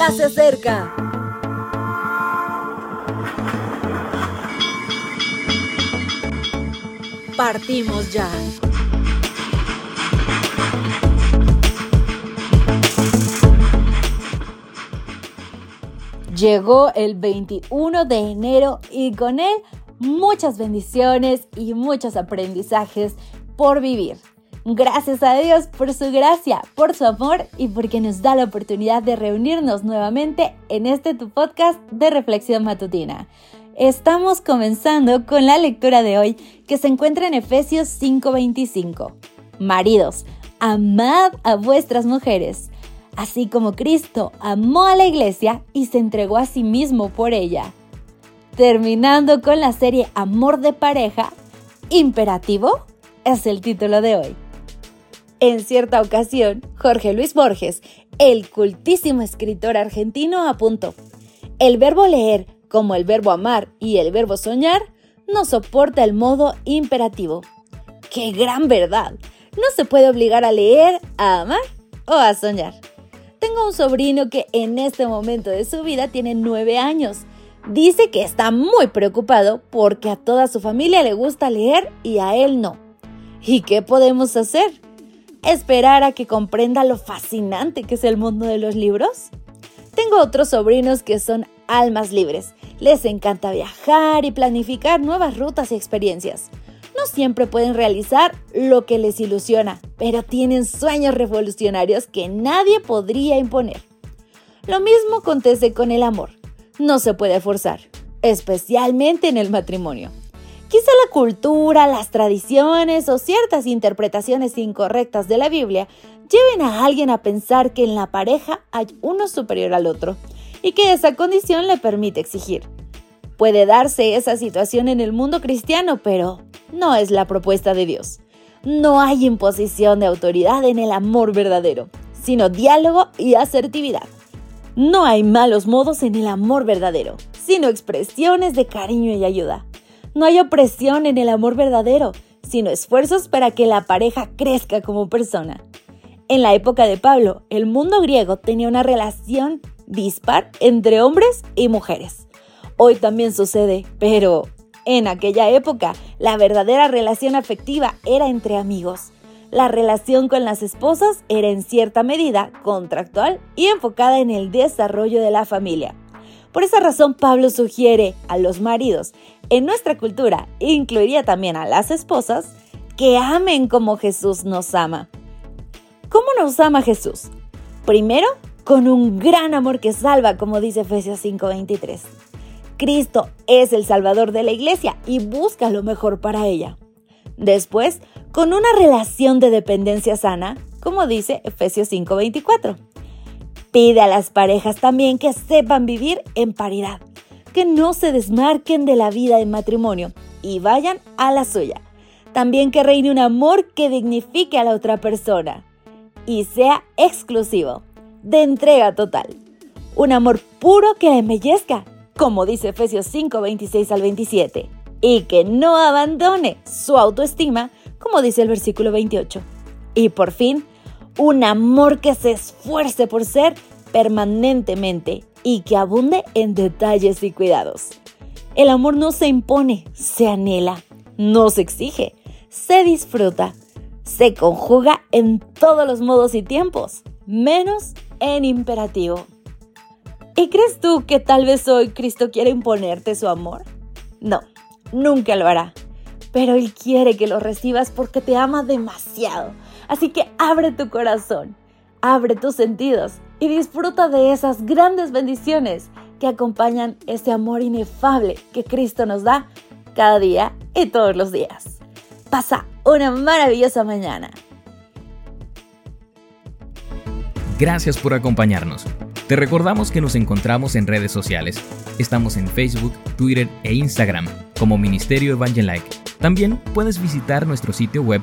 ya se acerca. Partimos ya. Llegó el 21 de enero y con él muchas bendiciones y muchos aprendizajes por vivir. Gracias a Dios por su gracia, por su amor y porque nos da la oportunidad de reunirnos nuevamente en este tu podcast de reflexión matutina. Estamos comenzando con la lectura de hoy que se encuentra en Efesios 5:25. Maridos, amad a vuestras mujeres, así como Cristo amó a la iglesia y se entregó a sí mismo por ella. Terminando con la serie Amor de pareja, imperativo es el título de hoy. En cierta ocasión, Jorge Luis Borges, el cultísimo escritor argentino, apuntó, el verbo leer, como el verbo amar y el verbo soñar, no soporta el modo imperativo. ¡Qué gran verdad! No se puede obligar a leer, a amar o a soñar. Tengo un sobrino que en este momento de su vida tiene nueve años. Dice que está muy preocupado porque a toda su familia le gusta leer y a él no. ¿Y qué podemos hacer? Esperar a que comprenda lo fascinante que es el mundo de los libros? Tengo otros sobrinos que son almas libres. Les encanta viajar y planificar nuevas rutas y experiencias. No siempre pueden realizar lo que les ilusiona, pero tienen sueños revolucionarios que nadie podría imponer. Lo mismo acontece con el amor. No se puede forzar, especialmente en el matrimonio. Quizá la cultura, las tradiciones o ciertas interpretaciones incorrectas de la Biblia lleven a alguien a pensar que en la pareja hay uno superior al otro y que esa condición le permite exigir. Puede darse esa situación en el mundo cristiano, pero no es la propuesta de Dios. No hay imposición de autoridad en el amor verdadero, sino diálogo y asertividad. No hay malos modos en el amor verdadero, sino expresiones de cariño y ayuda. No hay opresión en el amor verdadero, sino esfuerzos para que la pareja crezca como persona. En la época de Pablo, el mundo griego tenía una relación dispar entre hombres y mujeres. Hoy también sucede, pero en aquella época la verdadera relación afectiva era entre amigos. La relación con las esposas era en cierta medida contractual y enfocada en el desarrollo de la familia. Por esa razón Pablo sugiere a los maridos en nuestra cultura, incluiría también a las esposas, que amen como Jesús nos ama. ¿Cómo nos ama Jesús? Primero, con un gran amor que salva, como dice Efesios 5:23. Cristo es el Salvador de la iglesia y busca lo mejor para ella. Después, con una relación de dependencia sana, como dice Efesios 5:24. Pide a las parejas también que sepan vivir en paridad, que no se desmarquen de la vida de matrimonio y vayan a la suya. También que reine un amor que dignifique a la otra persona y sea exclusivo, de entrega total. Un amor puro que embellezca, como dice Efesios 5, 26 al 27, y que no abandone su autoestima, como dice el versículo 28. Y por fin, un amor que se esfuerce por ser permanentemente y que abunde en detalles y cuidados. El amor no se impone, se anhela, no se exige, se disfruta, se conjuga en todos los modos y tiempos, menos en imperativo. ¿Y crees tú que tal vez hoy Cristo quiere imponerte su amor? No, nunca lo hará. Pero Él quiere que lo recibas porque te ama demasiado Así que abre tu corazón, abre tus sentidos y disfruta de esas grandes bendiciones que acompañan ese amor inefable que Cristo nos da cada día y todos los días. Pasa una maravillosa mañana. Gracias por acompañarnos. Te recordamos que nos encontramos en redes sociales. Estamos en Facebook, Twitter e Instagram como Ministerio Evangelike. También puedes visitar nuestro sitio web